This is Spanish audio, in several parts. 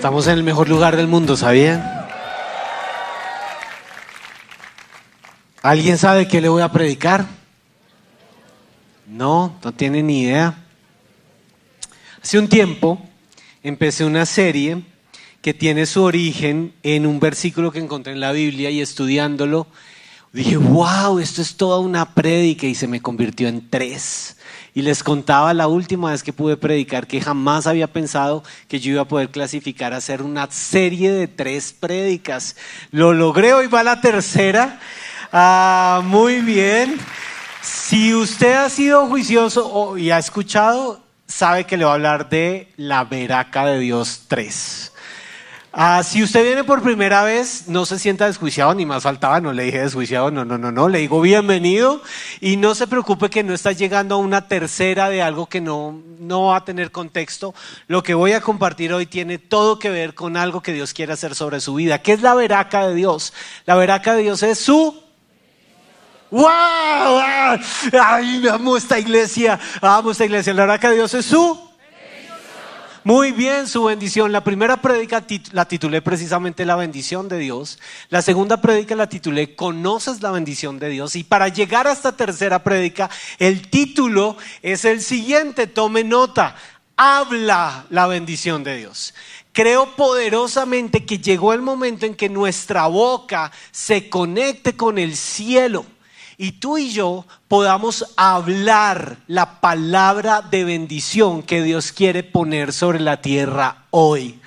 Estamos en el mejor lugar del mundo, ¿sabían? ¿Alguien sabe qué le voy a predicar? No, no tiene ni idea. Hace un tiempo empecé una serie que tiene su origen en un versículo que encontré en la Biblia y estudiándolo dije, wow, esto es toda una prédica y se me convirtió en tres. Y les contaba la última vez que pude predicar que jamás había pensado que yo iba a poder clasificar a hacer una serie de tres prédicas. Lo logré, hoy va la tercera. Ah, muy bien. Si usted ha sido juicioso y ha escuchado, sabe que le va a hablar de la veraca de Dios 3. Ah, si usted viene por primera vez, no se sienta desjuiciado, ni más faltaba, no le dije desjuiciado, no, no, no, no, le digo bienvenido y no se preocupe que no está llegando a una tercera de algo que no, no va a tener contexto. Lo que voy a compartir hoy tiene todo que ver con algo que Dios quiere hacer sobre su vida. ¿Qué es la veraca de Dios? La veraca de Dios es su ¡Wow! ¡Ay, amo esta iglesia! Amo esta iglesia. La veraca de Dios es su muy bien, su bendición. La primera prédica la titulé precisamente La bendición de Dios. La segunda prédica la titulé Conoces la bendición de Dios. Y para llegar a esta tercera prédica, el título es el siguiente, tome nota. Habla la bendición de Dios. Creo poderosamente que llegó el momento en que nuestra boca se conecte con el cielo y tú y yo podamos hablar la palabra de bendición que Dios quiere poner sobre la tierra hoy.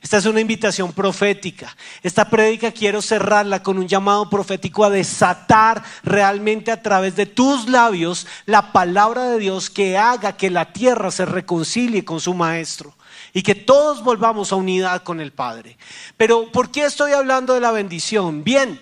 Esta es una invitación profética. Esta prédica quiero cerrarla con un llamado profético a desatar realmente a través de tus labios la palabra de Dios que haga que la tierra se reconcilie con su maestro y que todos volvamos a unidad con el Padre. Pero ¿por qué estoy hablando de la bendición? Bien,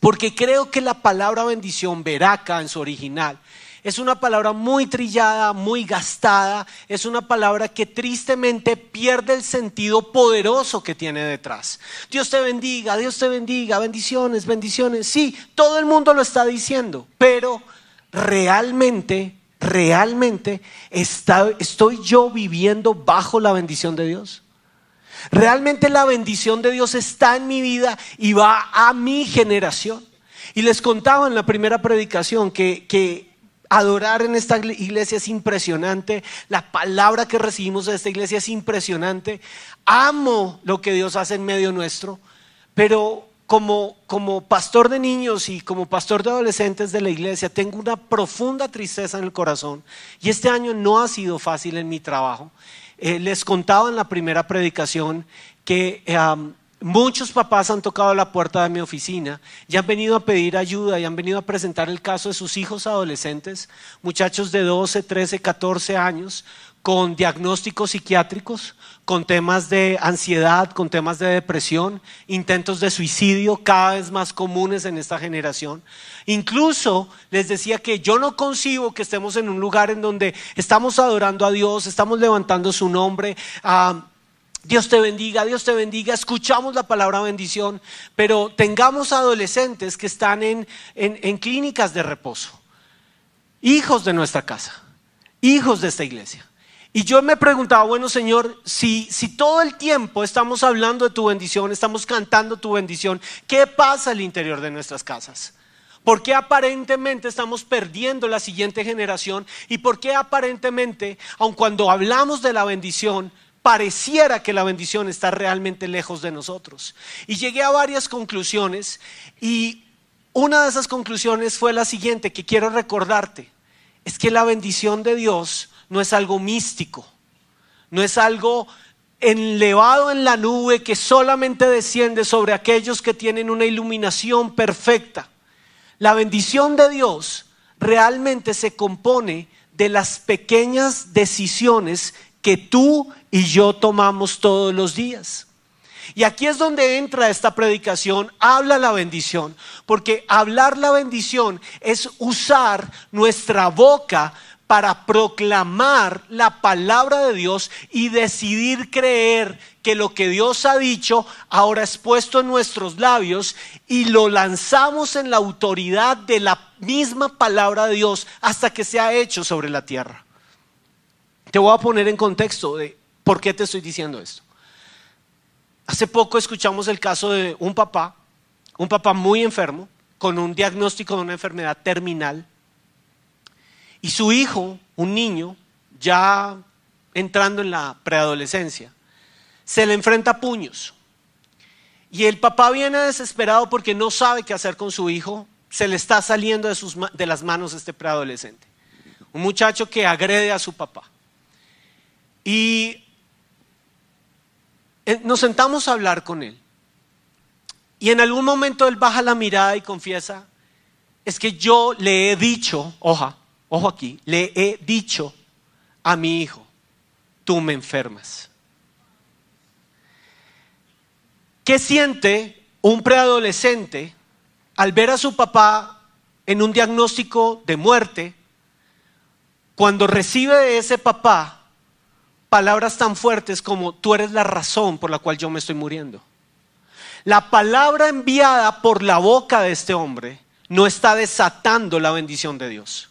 porque creo que la palabra bendición, veraca en su original, es una palabra muy trillada, muy gastada, es una palabra que tristemente pierde el sentido poderoso que tiene detrás. Dios te bendiga, Dios te bendiga, bendiciones, bendiciones. Sí, todo el mundo lo está diciendo, pero realmente, realmente estoy yo viviendo bajo la bendición de Dios. Realmente la bendición de Dios está en mi vida y va a mi generación. Y les contaba en la primera predicación que, adorar en esta iglesia es impresionante, la palabra que recibimos de esta iglesia es impresionante. Amo lo que Dios hace en medio nuestro, pero como, como pastor de niños y como pastor de adolescentes de la iglesia, tengo una profunda tristeza en el corazón. Y este año no ha sido fácil en mi trabajo. Eh, les contaba en la primera predicación que muchos papás han tocado la puerta de mi oficina y han venido a pedir ayuda y han venido a presentar el caso de sus hijos adolescentes, muchachos de 12, 13, 14 años, con diagnósticos psiquiátricos, con temas de ansiedad, con temas de depresión, intentos de suicidio cada vez más comunes en esta generación. Incluso les decía que yo no concibo que estemos en un lugar en donde estamos adorando a Dios, estamos levantando su nombre. Ah, Dios te bendiga, Dios te bendiga, escuchamos la palabra bendición, pero tengamos adolescentes que están en, en clínicas de reposo, hijos de nuestra casa, hijos de esta iglesia y yo me preguntaba, bueno Señor, si, si todo el tiempo estamos hablando de tu bendición, estamos cantando tu bendición, ¿qué pasa al interior de nuestras casas? ¿Por qué aparentemente estamos perdiendo la siguiente generación? ¿Y por qué aparentemente, aun cuando hablamos de la bendición, pareciera que la bendición está realmente lejos de nosotros? Y llegué a varias conclusiones y una de esas conclusiones fue la siguiente que quiero recordarte. Es que la bendición de Dios no es algo místico, no es algo elevado en la nube que solamente desciende sobre aquellos que tienen una iluminación perfecta. La bendición de Dios realmente se compone de las pequeñas decisiones que tú y yo tomamos todos los días. Y aquí es donde entra esta predicación, habla la bendición, porque hablar la bendición es usar nuestra boca para proclamar la palabra de Dios y decidir creer que lo que Dios ha dicho ahora es puesto en nuestros labios y lo lanzamos en la autoridad de la misma palabra de Dios hasta que se ha hecho sobre la tierra. Te voy a poner en contexto de por qué te estoy diciendo esto. hace poco escuchamos el caso de un papá, un papá muy enfermo, con un diagnóstico de una enfermedad terminal, y su hijo, un niño, ya entrando en la preadolescencia, se le enfrenta a puños. Y el papá viene desesperado porque no sabe qué hacer con su hijo, se le está saliendo de, las manos este preadolescente. Un muchacho que agrede a su papá. Y eh, nos sentamos a hablar con él. Y en algún momento él baja la mirada y confiesa, es que yo le he dicho, oja, ojo aquí, le he dicho a mi hijo, tú me enfermas. ¿Qué siente un preadolescente al ver a su papá en un diagnóstico de muerte cuando recibe de ese papá palabras tan fuertes como tú eres la razón por la cual yo me estoy muriendo? La palabra enviada por la boca de este hombre no está desatando la bendición de Dios.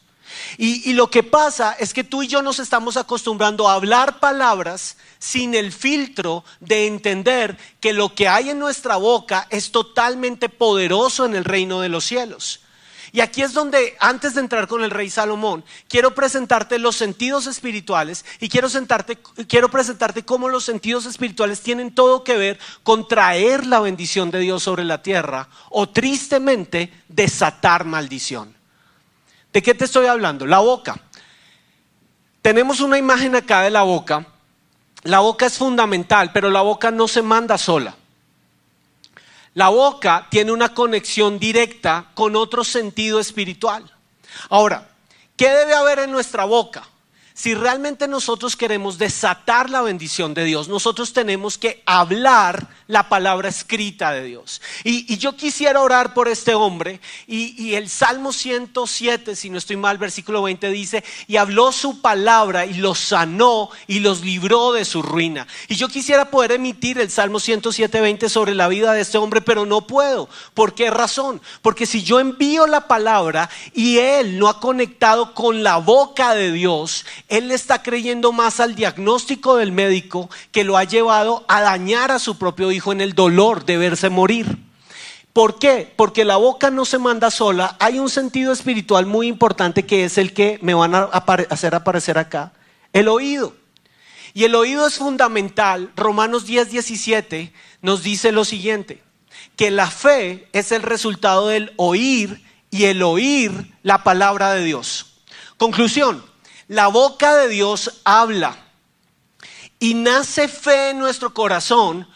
Y, lo que pasa es que tú y yo nos estamos acostumbrando a hablar palabras sin el filtro de entender que lo que hay en nuestra boca es totalmente poderoso en el reino de los cielos. Y aquí es donde, antes de entrar con el rey Salomón, quiero presentarte los sentidos espirituales y quiero, quiero presentarte cómo los sentidos espirituales tienen todo que ver con traer la bendición de Dios sobre la tierra o tristemente desatar maldición. ¿De qué te estoy hablando? La boca. Tenemos una imagen acá de la boca. La boca es fundamental, pero la boca no se manda sola. La boca tiene una conexión directa con otro sentido espiritual. Ahora, ¿qué debe haber en nuestra boca? Si realmente nosotros queremos desatar la bendición de Dios, nosotros tenemos que hablar la palabra escrita de Dios. Y, yo quisiera orar por este hombre. Y, el Salmo 107, si no estoy mal, versículo 20 dice, y habló su palabra y los sanó y los libró de su ruina. Y yo quisiera poder emitir el Salmo 107, 20 sobre la vida de este hombre, pero no puedo. ¿Por qué razón? Porque si yo envío la palabra y él no ha conectado con la boca de Dios, él le está creyendo más al diagnóstico del médico que lo ha llevado a dañar a su propio hijo en el dolor de verse morir. ¿Por qué? Porque la boca no se manda sola. Hay un sentido espiritual muy importante que es el que me van a hacer aparecer acá. El oído. Y el oído es fundamental. Romanos 10, 17 nos dice lo siguiente, que la fe es el resultado del oír y el oír la palabra de Dios. Conclusión, la boca de Dios habla y nace fe en nuestro corazón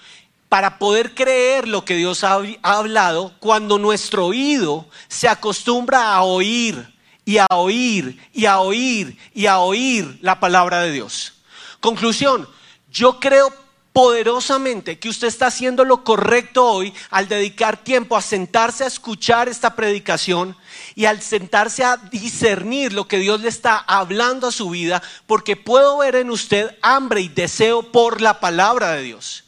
para poder creer lo que Dios ha, hablado cuando nuestro oído se acostumbra a oír y a oír y a oír y a oír la palabra de Dios. Conclusión, yo creo poderosamente que usted está haciendo lo correcto hoy al dedicar tiempo a sentarse a escuchar esta predicación y al sentarse a discernir lo que Dios le está hablando a su vida, porque puedo ver en usted hambre y deseo por la palabra de Dios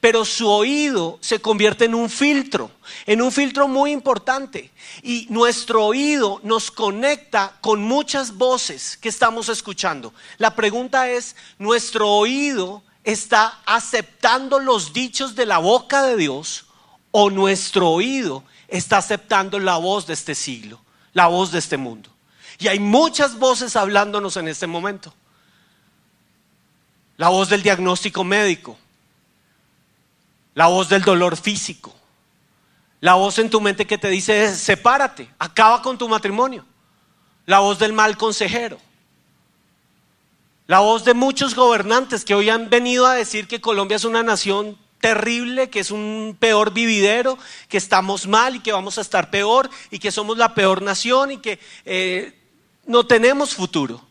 pero su oído se convierte en un filtro, en un filtro muy importante. Y nuestro oído nos conecta con muchas voces que estamos escuchando. La pregunta es, ¿nuestro oído está aceptando los dichos de la boca de Dios o nuestro oído está aceptando la voz de este siglo, la voz de este mundo? Y hay muchas voces hablándonos en este momento. La voz del diagnóstico médico, la voz del dolor físico, la voz en tu mente que te dice, sepárate, acaba con tu matrimonio, la voz del mal consejero, la voz de muchos gobernantes que hoy han venido a decir que Colombia es una nación terrible, que es un peor vividero, que estamos mal y que vamos a estar peor y que somos la peor nación y que eh, no tenemos futuro.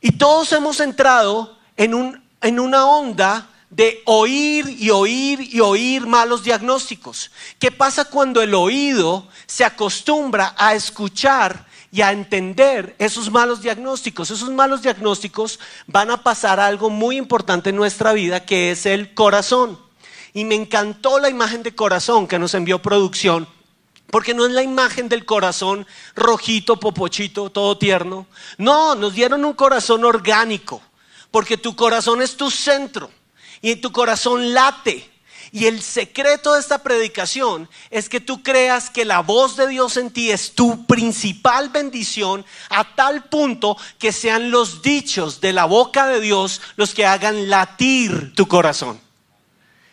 Y todos hemos entrado en, un, en una onda de oír y oír y oír malos diagnósticos. ¿Qué pasa cuando el oído se acostumbra a escuchar y a entender esos malos diagnósticos? Esos malos diagnósticos van a pasar algo muy importante en nuestra vida que es el corazón. Y me encantó la imagen de corazón que nos envió producción. Porque no es la imagen del corazón rojito, popochito, todo tierno. No, nos dieron un corazón orgánico. Porque tu corazón es tu centro y en tu corazón late. Y el secreto de esta predicación es que tú creas que la voz de Dios en ti es tu principal bendición a tal punto que sean los dichos de la boca de Dios los que hagan latir tu corazón.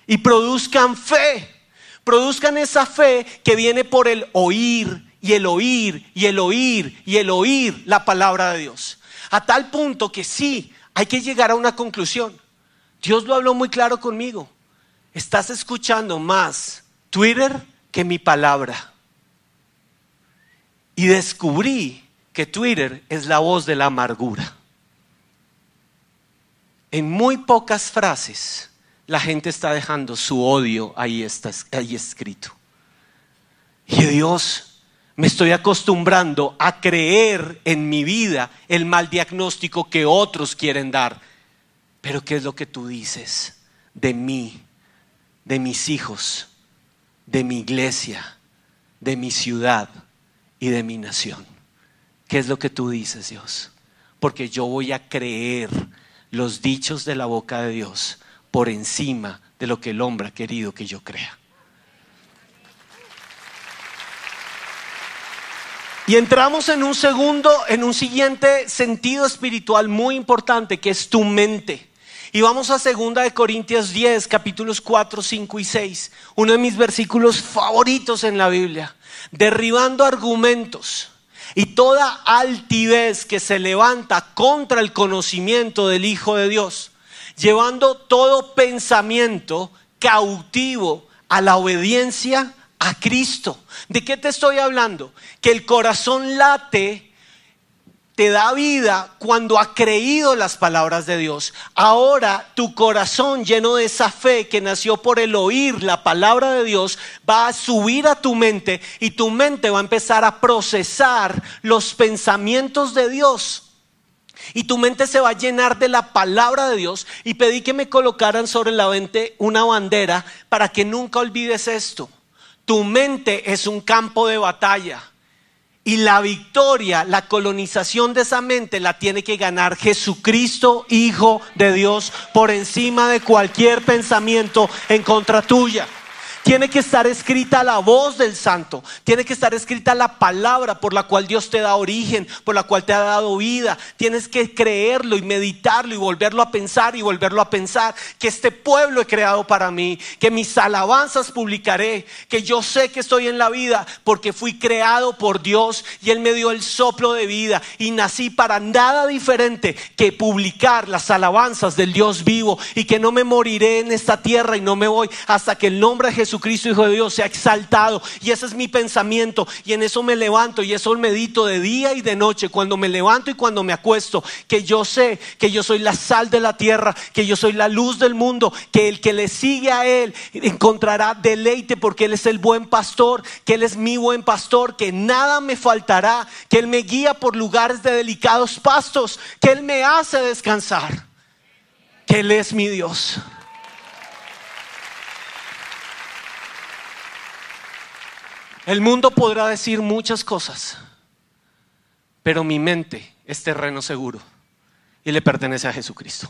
Y produzcan fe, produzcan esa fe que viene por el oír y el oír y el oír y el oír la palabra de Dios. A tal punto que sí, hay que llegar a una conclusión. Dios lo habló muy claro conmigo estás escuchando más Twitter que mi palabra. Y descubrí que Twitter es la voz de la amargura. En muy pocas frases la gente está dejando su odio ahí, está, ahí escrito. Y Dios, me estoy acostumbrando a creer en mi vida el mal diagnóstico que otros quieren dar. Pero ¿qué es lo que tú dices de mí? de mis hijos, de mi iglesia, de mi ciudad y de mi nación. ¿Qué es lo que tú dices, Dios? Porque yo voy a creer los dichos de la boca de Dios por encima de lo que el hombre ha querido que yo crea. Y entramos en un segundo, en un siguiente sentido espiritual muy importante, que es tu mente. Y vamos a 2 de Corintios 10, capítulos 4, 5 y 6, uno de mis versículos favoritos en la Biblia, derribando argumentos y toda altivez que se levanta contra el conocimiento del Hijo de Dios, llevando todo pensamiento cautivo a la obediencia a Cristo. ¿De qué te estoy hablando? Que el corazón late te da vida cuando ha creído las palabras de Dios. Ahora tu corazón lleno de esa fe que nació por el oír la palabra de Dios va a subir a tu mente y tu mente va a empezar a procesar los pensamientos de Dios. Y tu mente se va a llenar de la palabra de Dios. Y pedí que me colocaran sobre la mente una bandera para que nunca olvides esto. Tu mente es un campo de batalla. Y la victoria, la colonización de esa mente la tiene que ganar Jesucristo, Hijo de Dios, por encima de cualquier pensamiento en contra tuya. Tiene que estar escrita la voz del santo. Tiene que estar escrita la palabra por la cual Dios te da origen, por la cual te ha dado vida. Tienes que creerlo y meditarlo y volverlo a pensar y volverlo a pensar. Que este pueblo he creado para mí. Que mis alabanzas publicaré. Que yo sé que estoy en la vida porque fui creado por Dios y Él me dio el soplo de vida. Y nací para nada diferente que publicar las alabanzas del Dios vivo. Y que no me moriré en esta tierra y no me voy hasta que el nombre de Jesús Cristo Hijo de Dios, se ha exaltado. Y ese es mi pensamiento. Y en eso me levanto y eso medito de día y de noche, cuando me levanto y cuando me acuesto. Que yo sé que yo soy la sal de la tierra, que yo soy la luz del mundo, que el que le sigue a Él encontrará deleite porque Él es el buen pastor, que Él es mi buen pastor, que nada me faltará, que Él me guía por lugares de delicados pastos, que Él me hace descansar, que Él es mi Dios. El mundo podrá decir muchas cosas, pero mi mente es terreno seguro y le pertenece a Jesucristo.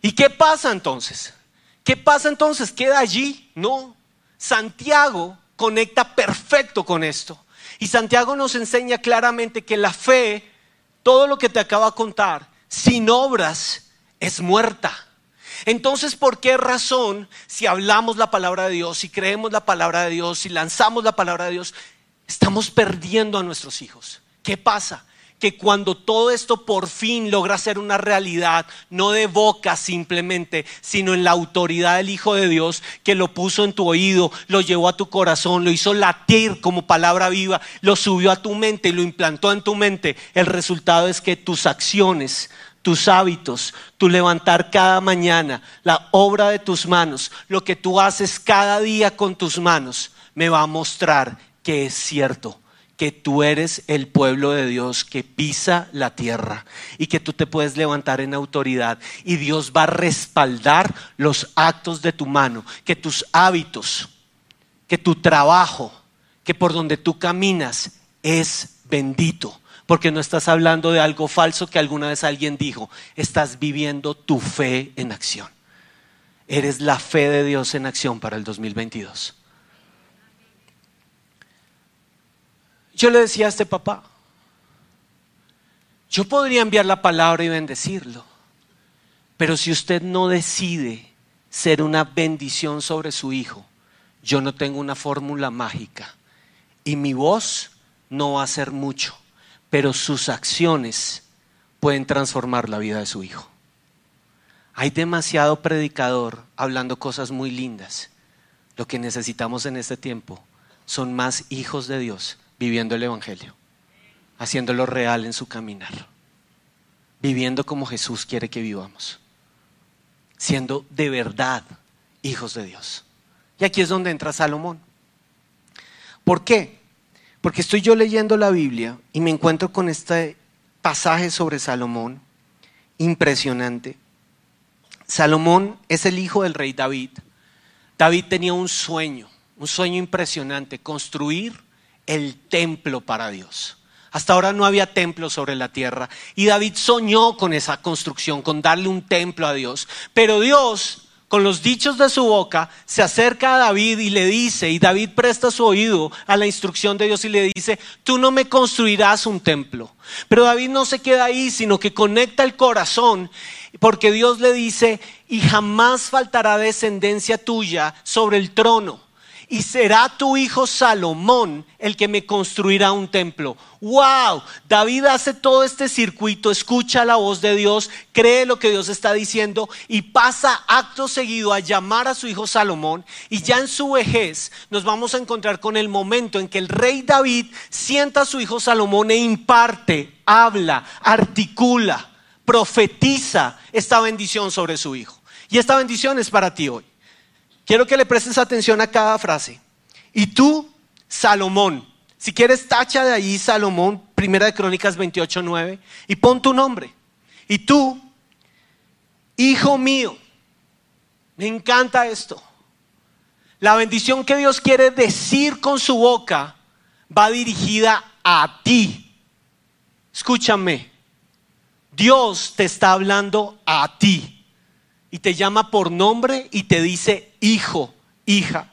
¿Y qué pasa entonces? ¿Qué pasa entonces? ¿Queda allí? No. Santiago conecta perfecto con esto. Y Santiago nos enseña claramente que la fe, todo lo que te acabo de contar, sin obras es muerta. Entonces, ¿por qué razón, si hablamos la palabra de Dios, si creemos la palabra de Dios, si lanzamos la palabra de Dios, estamos perdiendo a nuestros hijos? ¿Qué pasa? que cuando todo esto por fin logra ser una realidad, no de boca simplemente, sino en la autoridad del Hijo de Dios que lo puso en tu oído, lo llevó a tu corazón, lo hizo latir como palabra viva, lo subió a tu mente y lo implantó en tu mente, el resultado es que tus acciones tus hábitos, tu levantar cada mañana, la obra de tus manos, lo que tú haces cada día con tus manos, me va a mostrar que es cierto, que tú eres el pueblo de Dios que pisa la tierra y que tú te puedes levantar en autoridad y Dios va a respaldar los actos de tu mano, que tus hábitos, que tu trabajo, que por donde tú caminas es bendito porque no estás hablando de algo falso que alguna vez alguien dijo, estás viviendo tu fe en acción. eres la fe de Dios en acción para el 2022. Yo le decía a este papá, yo podría enviar la palabra y bendecirlo, pero si usted no decide ser una bendición sobre su hijo, yo no tengo una fórmula mágica y mi voz no va a ser mucho, pero sus acciones pueden transformar la vida de su hijo. Hay demasiado predicador hablando cosas muy lindas. Lo que necesitamos en este tiempo son más hijos de Dios viviendo el Evangelio, haciéndolo real en su caminar, viviendo como Jesús quiere que vivamos, siendo de verdad hijos de Dios. Y aquí es donde entra Salomón. ¿Por qué? Porque estoy yo leyendo la Biblia y me encuentro con este pasaje sobre Salomón impresionante. Salomón es el hijo del rey David. David tenía un sueño, un sueño impresionante, construir el templo para Dios. Hasta ahora no había templo sobre la tierra y David soñó con esa construcción, con darle un templo a Dios. Pero Dios, con los dichos de su boca, se acerca a David y le dice, y David presta su oído a la instrucción de Dios y le dice, tú no me construirás un templo. Pero David no se queda ahí, sino que conecta el corazón porque Dios le dice, y jamás faltará descendencia tuya sobre el trono y será tu hijo Salomón el que me construirá un templo. ¡Wow! David hace todo este circuito, escucha la voz de Dios, cree lo que Dios está diciendo y pasa acto seguido a llamar a su hijo Salomón. Y ya en su vejez nos vamos a encontrar con el momento en que el rey David sienta a su hijo Salomón e imparte, habla, articula, profetiza esta bendición sobre su hijo. Y esta bendición es para ti hoy. Quiero que le prestes atención a cada frase. Y tú, Salomón, si quieres tacha de ahí Salomón, Primera de Crónicas 28, 9, y pon tu nombre. Y tú, hijo mío, me encanta esto. La bendición que Dios quiere decir con su boca va dirigida a ti. Escúchame, Dios te está hablando a ti y te llama por nombre y te dice, hijo, hija,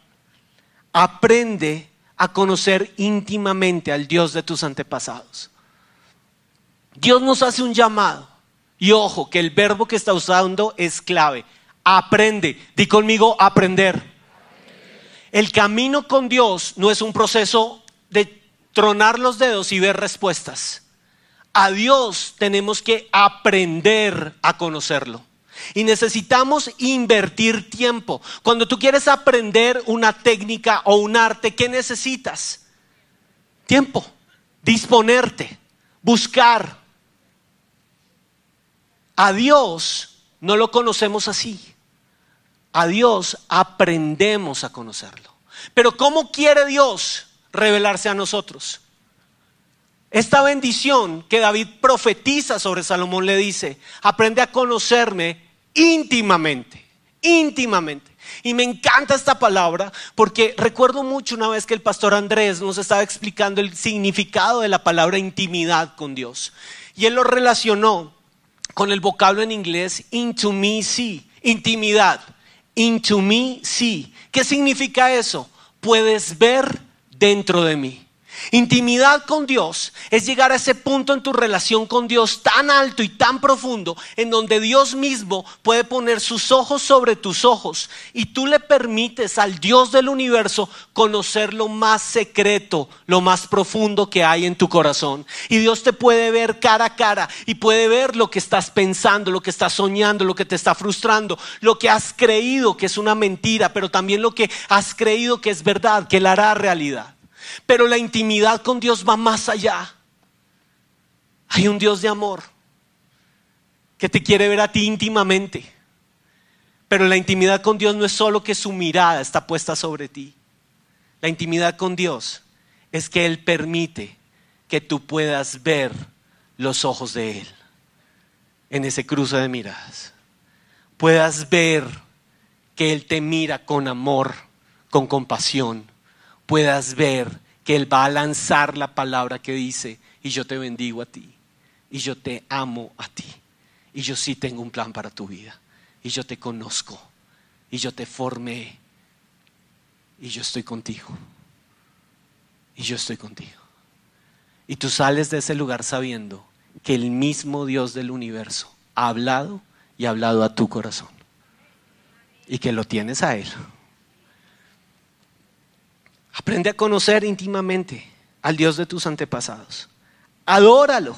aprende a conocer íntimamente al Dios de tus antepasados. Dios nos hace un llamado. Y ojo, que el verbo que está usando es clave. Aprende. Di conmigo, aprender. El camino con Dios no es un proceso de tronar los dedos y ver respuestas. A Dios tenemos que aprender a conocerlo. Y necesitamos invertir tiempo. Cuando tú quieres aprender una técnica o un arte, ¿qué necesitas? Tiempo, disponerte, buscar. A Dios no lo conocemos así. A Dios aprendemos a conocerlo. Pero ¿cómo quiere Dios revelarse a nosotros? Esta bendición que David profetiza sobre Salomón le dice, aprende a conocerme íntimamente, íntimamente. Y me encanta esta palabra porque recuerdo mucho una vez que el pastor Andrés nos estaba explicando el significado de la palabra intimidad con Dios. Y él lo relacionó con el vocablo en inglés see, intimidad. Into me see. ¿Qué significa eso? Puedes ver dentro de mí. Intimidad con Dios es llegar a ese punto en tu relación con Dios tan alto y tan profundo en donde Dios mismo puede poner sus ojos sobre tus ojos y tú le permites al Dios del universo conocer lo más secreto, lo más profundo que hay en tu corazón. Y Dios te puede ver cara a cara y puede ver lo que estás pensando, lo que estás soñando, lo que te está frustrando, lo que has creído que es una mentira, pero también lo que has creído que es verdad, que la hará realidad. Pero la intimidad con Dios va más allá. Hay un Dios de amor que te quiere ver a ti íntimamente. Pero la intimidad con Dios no es solo que su mirada está puesta sobre ti. La intimidad con Dios es que Él permite que tú puedas ver los ojos de Él en ese cruce de miradas. Puedas ver que Él te mira con amor, con compasión. Puedas ver que Él va a lanzar la palabra que dice, y yo te bendigo a ti, y yo te amo a ti, y yo sí tengo un plan para tu vida, y yo te conozco, y yo te formé y yo estoy contigo. Y yo estoy contigo. Y tú sales de ese lugar sabiendo que el mismo Dios del universo ha hablado y ha hablado a tu corazón. Y que lo tienes a Él. Aprende a conocer íntimamente al Dios de tus antepasados. Adóralo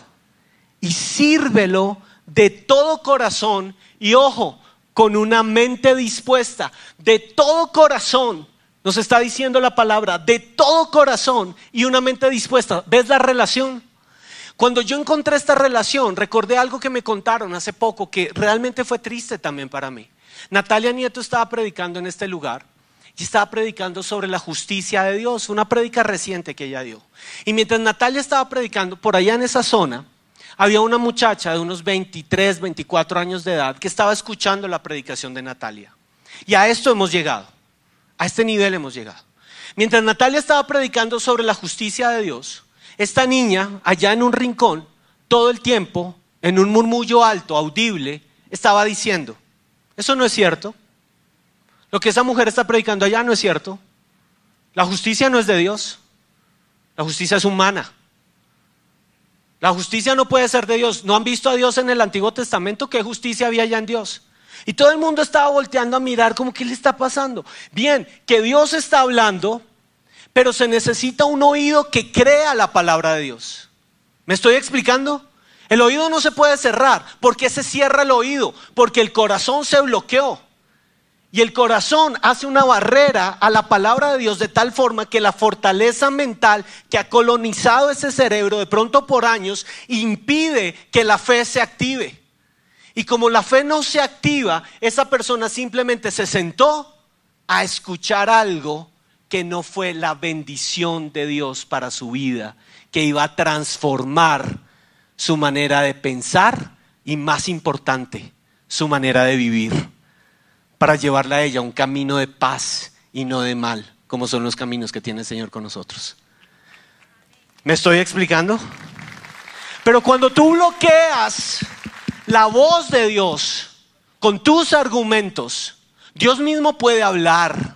y sírvelo de todo corazón y ojo, con una mente dispuesta, de todo corazón. Nos está diciendo la palabra, de todo corazón y una mente dispuesta. ¿Ves la relación? Cuando yo encontré esta relación, recordé algo que me contaron hace poco que realmente fue triste también para mí. Natalia Nieto estaba predicando en este lugar y estaba predicando sobre la justicia de Dios, una predica reciente que ella dio. Y mientras Natalia estaba predicando, por allá en esa zona, había una muchacha de unos 23, 24 años de edad que estaba escuchando la predicación de Natalia. Y a esto hemos llegado, a este nivel hemos llegado. Mientras Natalia estaba predicando sobre la justicia de Dios, esta niña, allá en un rincón, todo el tiempo, en un murmullo alto, audible, estaba diciendo, eso no es cierto. Lo que esa mujer está predicando allá no es cierto. La justicia no es de Dios. La justicia es humana. La justicia no puede ser de Dios. ¿No han visto a Dios en el Antiguo Testamento? ¿Qué justicia había ya en Dios? Y todo el mundo estaba volteando a mirar como, ¿qué le está pasando? Bien, que Dios está hablando, pero se necesita un oído que crea la palabra de Dios. ¿Me estoy explicando? El oído no se puede cerrar. ¿Por qué se cierra el oído? Porque el corazón se bloqueó. Y el corazón hace una barrera a la palabra de Dios de tal forma que la fortaleza mental que ha colonizado ese cerebro de pronto por años impide que la fe se active. Y como la fe no se activa, esa persona simplemente se sentó a escuchar algo que no fue la bendición de Dios para su vida, que iba a transformar su manera de pensar y más importante, su manera de vivir para llevarla a ella un camino de paz y no de mal, como son los caminos que tiene el Señor con nosotros. ¿Me estoy explicando? Pero cuando tú bloqueas la voz de Dios con tus argumentos, Dios mismo puede hablar,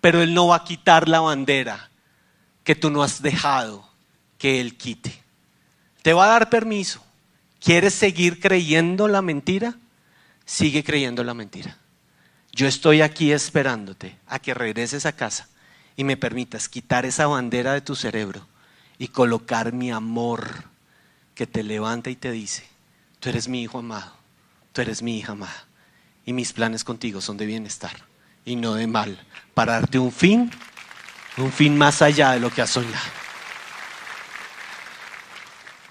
pero Él no va a quitar la bandera que tú no has dejado que Él quite. Te va a dar permiso. ¿Quieres seguir creyendo la mentira? Sigue creyendo la mentira. Yo estoy aquí esperándote a que regreses a casa y me permitas quitar esa bandera de tu cerebro y colocar mi amor que te levanta y te dice, tú eres mi hijo amado, tú eres mi hija amada y mis planes contigo son de bienestar y no de mal, para darte un fin, un fin más allá de lo que has soñado.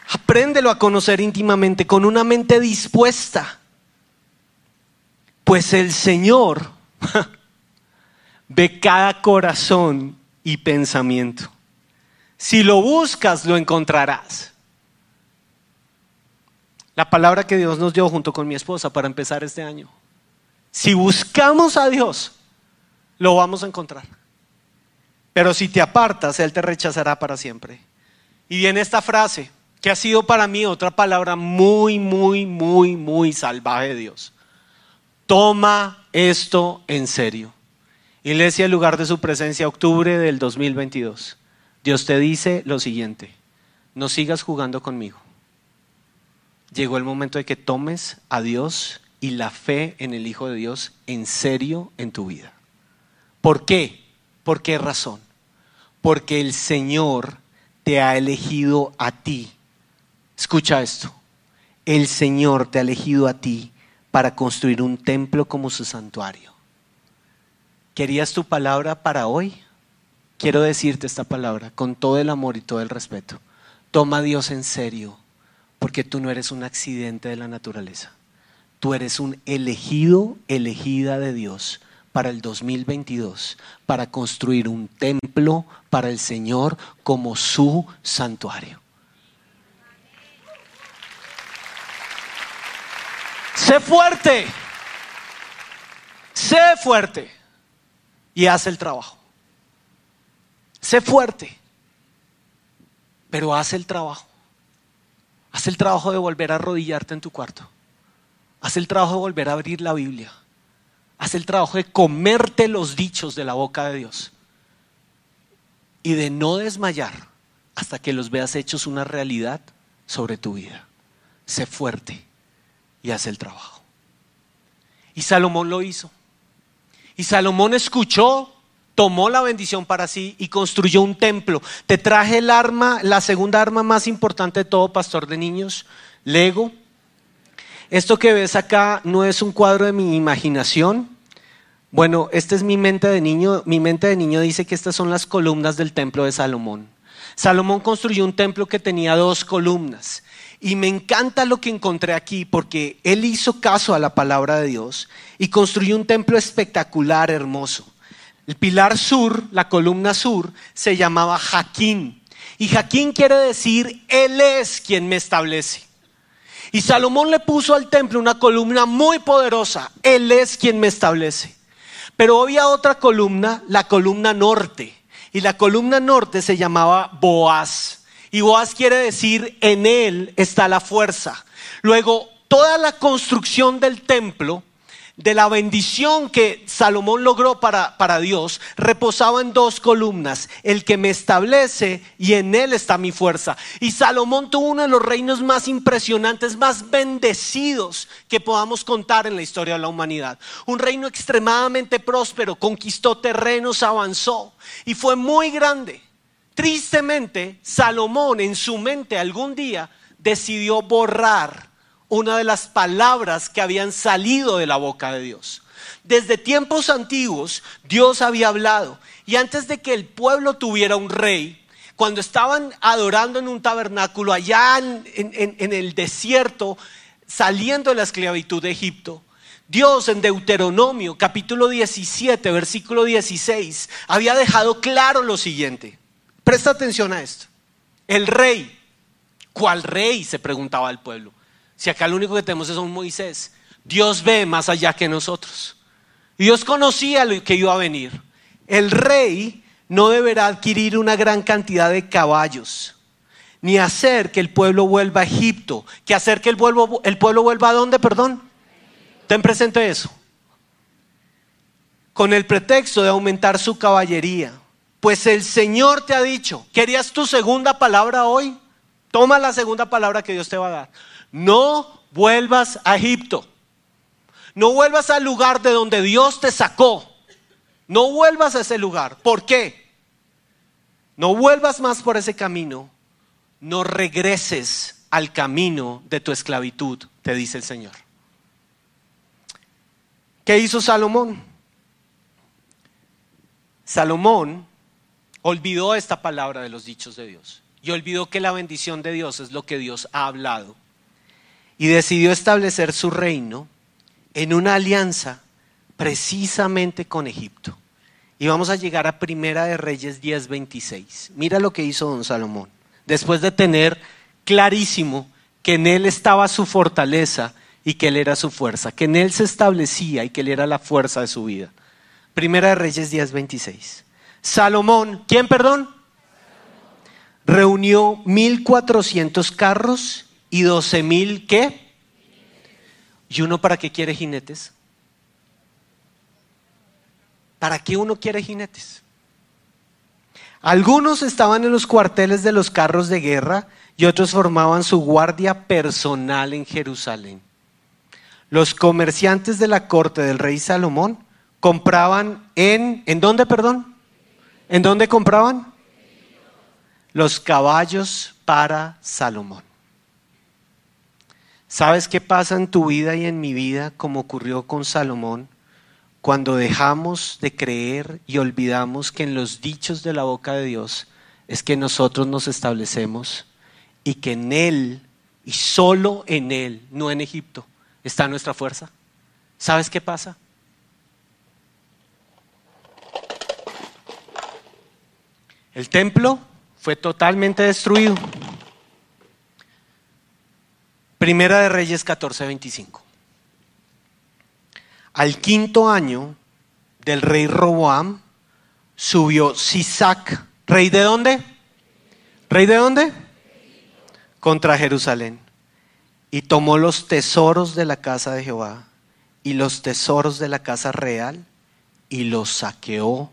Apréndelo a conocer íntimamente con una mente dispuesta pues el Señor ve cada corazón y pensamiento. Si lo buscas, lo encontrarás. La palabra que Dios nos dio junto con mi esposa para empezar este año. Si buscamos a Dios, lo vamos a encontrar. Pero si te apartas, Él te rechazará para siempre. Y viene esta frase, que ha sido para mí otra palabra muy, muy, muy, muy salvaje de Dios. Toma esto en serio. Iglesia, en lugar de su presencia, octubre del 2022. Dios te dice lo siguiente, no sigas jugando conmigo. Llegó el momento de que tomes a Dios y la fe en el Hijo de Dios en serio en tu vida. ¿Por qué? ¿Por qué razón? Porque el Señor te ha elegido a ti. Escucha esto. El Señor te ha elegido a ti para construir un templo como su santuario. ¿Querías tu palabra para hoy? Quiero decirte esta palabra con todo el amor y todo el respeto. Toma a Dios en serio, porque tú no eres un accidente de la naturaleza. Tú eres un elegido, elegida de Dios para el 2022, para construir un templo para el Señor como su santuario. Sé fuerte. Sé fuerte. Y haz el trabajo. Sé fuerte. Pero haz el trabajo. Haz el trabajo de volver a arrodillarte en tu cuarto. Haz el trabajo de volver a abrir la Biblia. haz el trabajo de comerte los dichos de la boca de Dios y de no desmayar hasta que los veas hechos una realidad sobre tu vida. Sé fuerte y haz el trabajo. Y Salomón lo hizo. Y Salomón escuchó, tomó la bendición para sí y construyó un templo. Te traje el arma, la segunda arma más importante de todo pastor de niños, Lego. Esto que ves acá no es un cuadro de mi imaginación. Bueno, esta es mi mente de niño. Mi mente de niño dice que estas son las columnas del templo de Salomón. Salomón construyó un templo que tenía dos columnas. Y me encanta lo que encontré aquí porque él hizo caso a la palabra de Dios y construyó un templo espectacular, hermoso. El pilar sur, la columna sur, se llamaba Jaquín. Y Jaquín quiere decir, Él es quien me establece. Y Salomón le puso al templo una columna muy poderosa. Él es quien me establece. Pero había otra columna, la columna norte. Y la columna norte se llamaba Boaz. Y Boaz quiere decir, en él está la fuerza. Luego, toda la construcción del templo de la bendición que Salomón logró para, para, Dios reposaba en dos columnas, el que me establece y en él está mi fuerza. Y Salomón tuvo uno de los reinos más impresionantes, más bendecidos que podamos contar en la historia de la humanidad. Un reino extremadamente próspero, conquistó terrenos, avanzó y fue muy grande. Tristemente, Salomón en su mente algún día decidió borrar una de las palabras que habían salido de la boca de Dios. Desde tiempos antiguos Dios había hablado y antes de que el pueblo tuviera un rey, cuando estaban adorando en un tabernáculo allá en, el desierto, saliendo de la esclavitud de Egipto, Dios en Deuteronomio capítulo 17, versículo 16, había dejado claro lo siguiente. Presta atención a esto. El rey, ¿cuál rey? se preguntaba el pueblo. Si acá lo único que tenemos es un Moisés, Dios ve más allá que nosotros. Dios conocía lo que iba a venir. El rey no deberá adquirir una gran cantidad de caballos, ni hacer que el pueblo vuelva a Egipto, que hacer que el pueblo, el pueblo vuelva a dónde, perdón. Ten presente eso. Con el pretexto de aumentar su caballería. Pues el Señor te ha dicho, ¿querías tu segunda palabra hoy? Toma la segunda palabra que Dios te va a dar. No vuelvas a Egipto. No vuelvas al lugar de donde Dios te sacó. No vuelvas a ese lugar. ¿Por qué? No vuelvas más por ese camino. No regreses al camino de tu esclavitud, te dice el Señor. ¿Qué hizo Salomón? Salomón olvidó esta palabra de los dichos de Dios y olvidó que la bendición de Dios es lo que Dios ha hablado y decidió establecer su reino en una alianza precisamente con Egipto. Y vamos a llegar a Primera de Reyes 10:26. Mira lo que hizo don Salomón. Después de tener clarísimo que en él estaba su fortaleza y que él era su fuerza, que en él se establecía y que él era la fuerza de su vida. Primera de Reyes 10:26. Salomón, ¿quién perdón? Reunió 1400 carros y doce mil qué? ¿Y uno para qué quiere jinetes? ¿Para qué uno quiere jinetes? Algunos estaban en los cuarteles de los carros de guerra y otros formaban su guardia personal en Jerusalén. Los comerciantes de la corte del rey Salomón compraban en, ¿en dónde, perdón? ¿En dónde compraban? Los caballos para Salomón. ¿Sabes qué pasa en tu vida y en mi vida como ocurrió con Salomón? Cuando dejamos de creer y olvidamos que en los dichos de la boca de Dios es que nosotros nos establecemos y que en Él y solo en Él, no en Egipto, está nuestra fuerza. ¿Sabes qué pasa? El templo fue totalmente destruido. Primera de Reyes 14:25. Al quinto año del rey Roboam subió Sisac, rey de dónde? ¿Rey de dónde? Contra Jerusalén. Y tomó los tesoros de la casa de Jehová y los tesoros de la casa real y los saqueó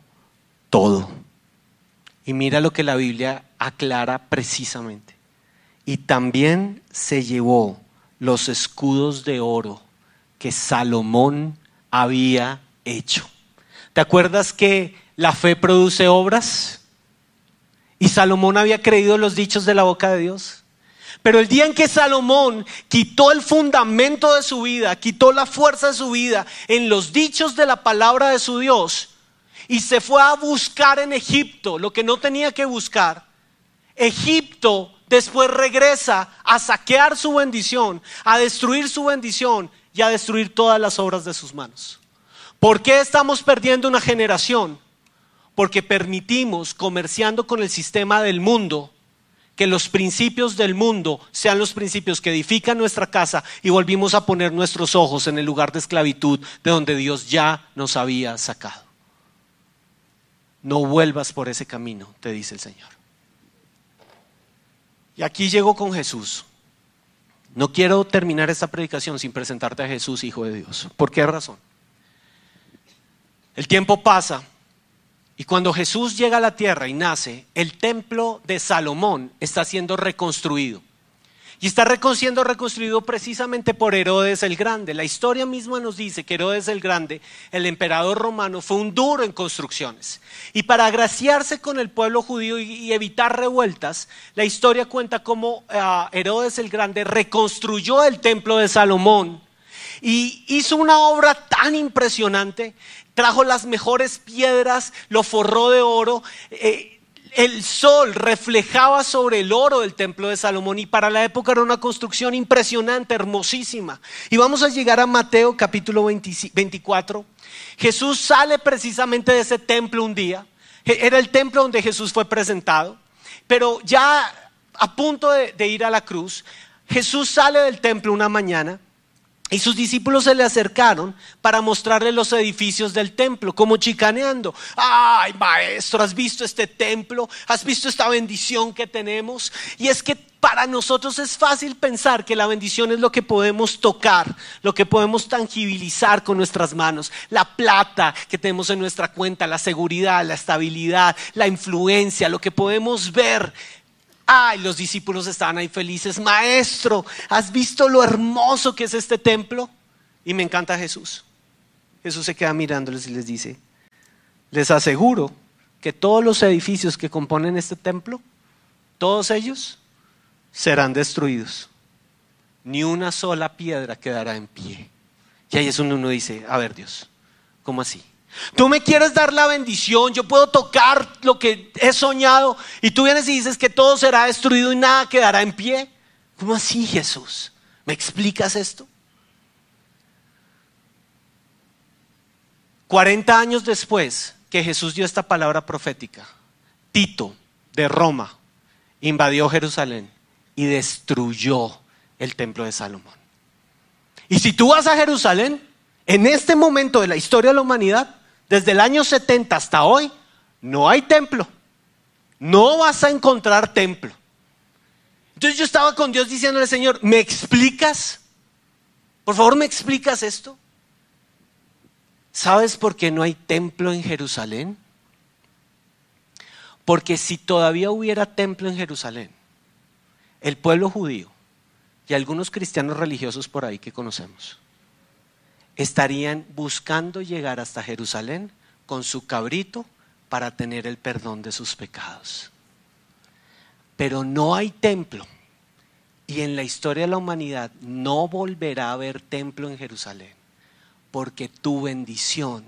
todo. Y mira lo que la Biblia aclara precisamente. Y también se llevó los escudos de oro que Salomón había hecho. ¿Te acuerdas que la fe produce obras? Y Salomón había creído los dichos de la boca de Dios. Pero el día en que Salomón quitó el fundamento de su vida, quitó la fuerza de su vida en los dichos de la palabra de su Dios y se fue a buscar en Egipto lo que no tenía que buscar, Egipto después regresa a saquear su bendición, a destruir su bendición y a destruir todas las obras de sus manos. ¿Por qué estamos perdiendo una generación? Porque permitimos, comerciando con el sistema del mundo, que los principios del mundo sean los principios que edifican nuestra casa y volvimos a poner nuestros ojos en el lugar de esclavitud de donde Dios ya nos había sacado. No vuelvas por ese camino, te dice el Señor. Y aquí llego con Jesús. No quiero terminar esta predicación sin presentarte a Jesús, Hijo de Dios. ¿Por qué razón? El tiempo pasa y cuando Jesús llega a la tierra y nace, el templo de Salomón está siendo reconstruido. Y está siendo reconstruido precisamente por Herodes el Grande. La historia misma nos dice que Herodes el Grande, el emperador romano, fue un duro en construcciones. Y para agraciarse con el pueblo judío y evitar revueltas, la historia cuenta cómo ah, Herodes el Grande reconstruyó el templo de Salomón y hizo una obra tan impresionante, trajo las mejores piedras, lo forró de oro. Eh, el sol reflejaba sobre el oro del templo de Salomón y para la época era una construcción impresionante, hermosísima. Y vamos a llegar a Mateo capítulo 24. Jesús sale precisamente de ese templo un día. E, era el templo donde Jesús fue presentado. Pero ya a punto de ir a la cruz, Jesús sale del templo una mañana y sus discípulos se le acercaron para mostrarle los edificios del templo, como chicaneando. Ay, maestro, ¿has visto este templo? ¿Has visto esta bendición que tenemos? Y es que para nosotros es fácil pensar que la bendición es lo que podemos tocar, lo que podemos tangibilizar con nuestras manos, la plata que tenemos en nuestra cuenta, la seguridad, la estabilidad, la influencia, lo que podemos ver Ay, los discípulos estaban ahí felices. Maestro, ¿has visto lo hermoso que es este templo? Y me encanta Jesús. Jesús se queda mirándoles y les dice, les aseguro que todos los edificios que componen este templo, todos ellos serán destruidos. Ni una sola piedra quedará en pie. Y ahí es donde uno dice, a ver Dios, ¿cómo así? Tú me quieres dar la bendición, yo puedo tocar lo que he soñado y tú vienes y dices que todo será destruido y nada quedará en pie. ¿Cómo así, Jesús? ¿Me explicas esto? 40 años después que Jesús dio esta palabra profética, Tito de Roma invadió Jerusalén y destruyó el templo de Salomón. Y si tú vas a Jerusalén, en este momento de la historia de la humanidad, desde el año 70 hasta hoy, no hay templo. No vas a encontrar templo. Entonces yo estaba con Dios diciéndole, Señor, ¿me explicas? Por favor, ¿me explicas esto? ¿Sabes por qué no hay templo en Jerusalén? Porque si todavía hubiera templo en Jerusalén, el pueblo judío y algunos cristianos religiosos por ahí que conocemos, estarían buscando llegar hasta Jerusalén con su cabrito para tener el perdón de sus pecados. Pero no hay templo. Y en la historia de la humanidad no volverá a haber templo en Jerusalén. Porque tu bendición,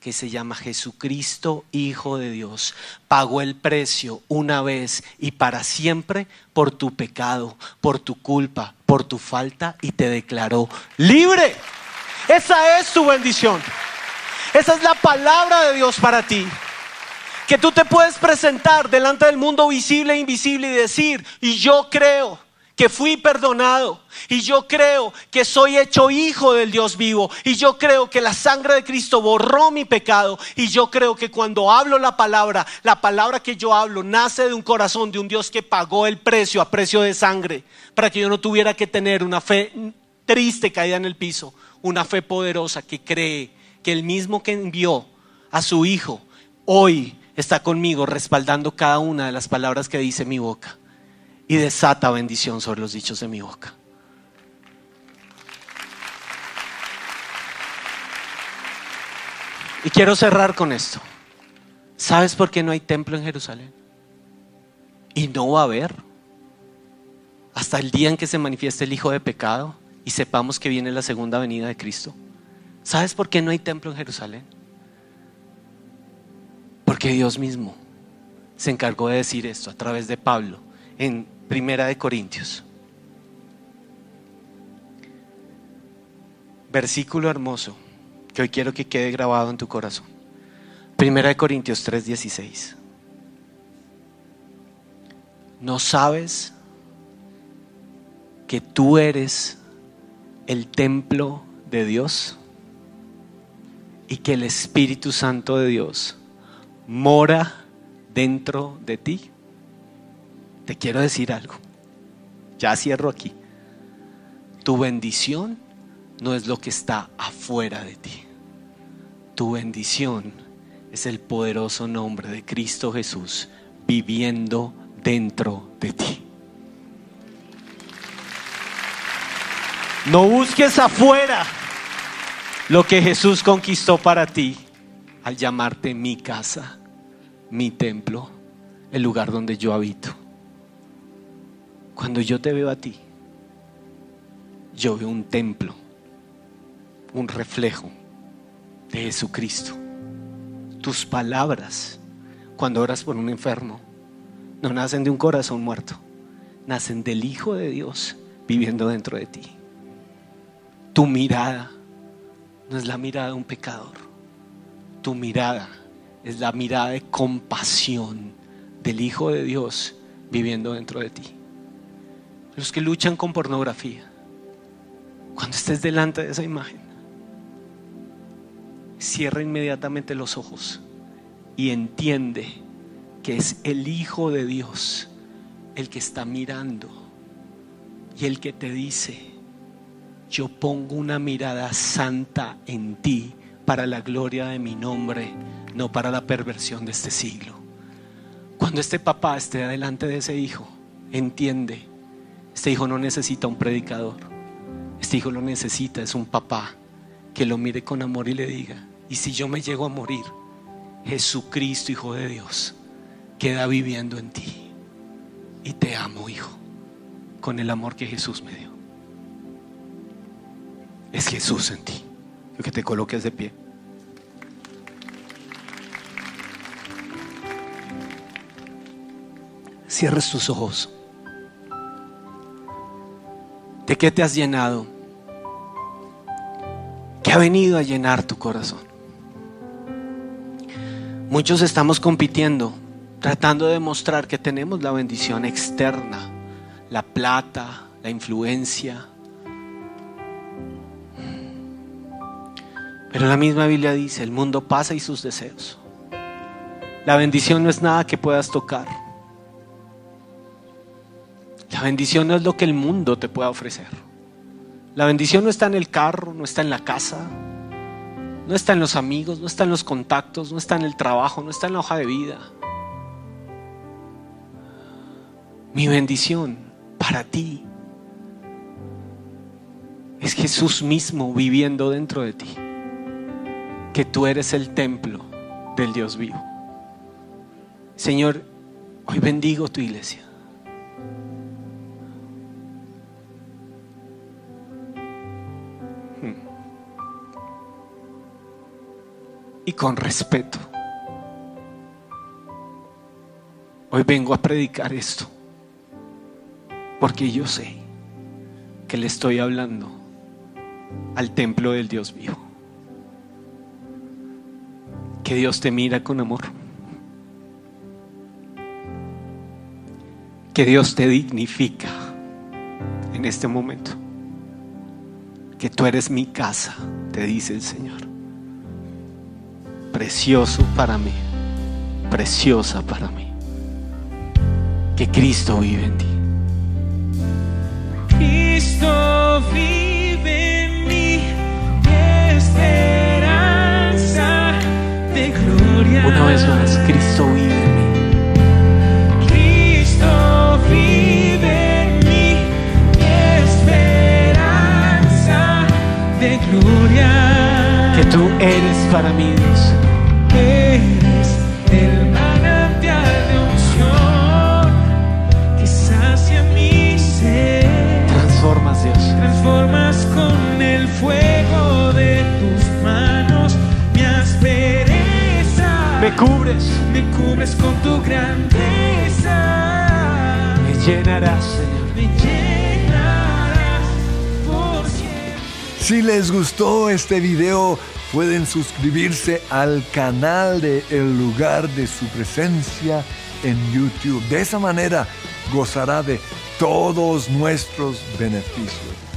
que se llama Jesucristo, Hijo de Dios, pagó el precio una vez y para siempre por tu pecado, por tu culpa, por tu falta y te declaró libre. Esa es tu bendición. Esa es la palabra de Dios para ti. Que tú te puedes presentar delante del mundo visible e invisible y decir, y yo creo que fui perdonado, y yo creo que soy hecho hijo del Dios vivo, y yo creo que la sangre de Cristo borró mi pecado, y yo creo que cuando hablo la palabra, la palabra que yo hablo nace de un corazón de un Dios que pagó el precio a precio de sangre, para que yo no tuviera que tener una fe triste caída en el piso, una fe poderosa que cree que el mismo que envió a su Hijo hoy está conmigo respaldando cada una de las palabras que dice mi boca y desata bendición sobre los dichos de mi boca. Y quiero cerrar con esto. ¿Sabes por qué no hay templo en Jerusalén? Y no va a haber hasta el día en que se manifieste el Hijo de pecado y sepamos que viene la segunda venida de Cristo. ¿Sabes por qué no hay templo en Jerusalén? Porque Dios mismo se encargó de decir esto a través de Pablo en Primera de Corintios. Versículo hermoso que hoy quiero que quede grabado en tu corazón. Primera de Corintios 3:16. ¿No sabes que tú eres el templo de Dios y que el Espíritu Santo de Dios mora dentro de ti? Te quiero decir algo. Ya cierro aquí. Tu bendición no es lo que está afuera de ti. Tu bendición es el poderoso nombre de Cristo Jesús viviendo dentro de ti. No busques afuera lo que Jesús conquistó para ti al llamarte mi casa, mi templo, el lugar donde yo habito. Cuando yo te veo a ti, yo veo un templo, un reflejo de Jesucristo. Tus palabras, cuando oras por un enfermo, no nacen de un corazón muerto, nacen del Hijo de Dios viviendo dentro de ti. Tu mirada no es la mirada de un pecador, tu mirada es la mirada de compasión del Hijo de Dios viviendo dentro de ti. Los que luchan con pornografía, cuando estés delante de esa imagen, cierra inmediatamente los ojos y entiende que es el Hijo de Dios el que está mirando y el que te dice, yo pongo una mirada santa en ti para la gloria de mi nombre, no para la perversión de este siglo. Cuando este papá esté delante de ese hijo, entiende, este hijo no necesita un predicador, este hijo lo necesita, es un papá que lo mire con amor y le diga, y si yo me llego a morir, Jesucristo, Hijo de Dios, queda viviendo en ti. Y te amo, Hijo, con el amor que Jesús me dio. Es Jesús en ti. que te coloques de pie. Cierres tus ojos. ¿De qué te has llenado? ¿Qué ha venido a llenar tu corazón? Muchos estamos compitiendo, tratando de demostrar que tenemos la bendición externa, la plata, la influencia. Pero la misma Biblia dice, el mundo pasa y sus deseos. La bendición no es nada que puedas tocar. La bendición no es lo que el mundo te pueda ofrecer. La bendición no está en el carro, no está en la casa, no está en los amigos, no está en los contactos, no está en el trabajo, no está en la hoja de vida. Mi bendición para ti es Jesús mismo viviendo dentro de ti. Que tú eres el templo del Dios vivo. Señor, hoy bendigo tu iglesia. y con respeto. Hoy vengo a predicar esto porque yo sé que le estoy hablando al templo del Dios vivo. Que Dios te mira con amor. Que Dios te dignifica en este momento. Que tú eres mi casa, te dice el Señor precioso para mí, preciosa para mí, que Cristo vive en ti. Cristo vive Una vez más, Cristo vive en mí. Cristo vive en mí, esperanza de gloria. Que tú eres para mí, Dios. Me cubres, Me cubres con tu grandeza. me llenarás, Señor. Me llenarás por siempre. Si les gustó este video, pueden suscribirse al canal de El lugar de su presencia en YouTube. De esa manera gozará de todos nuestros beneficios.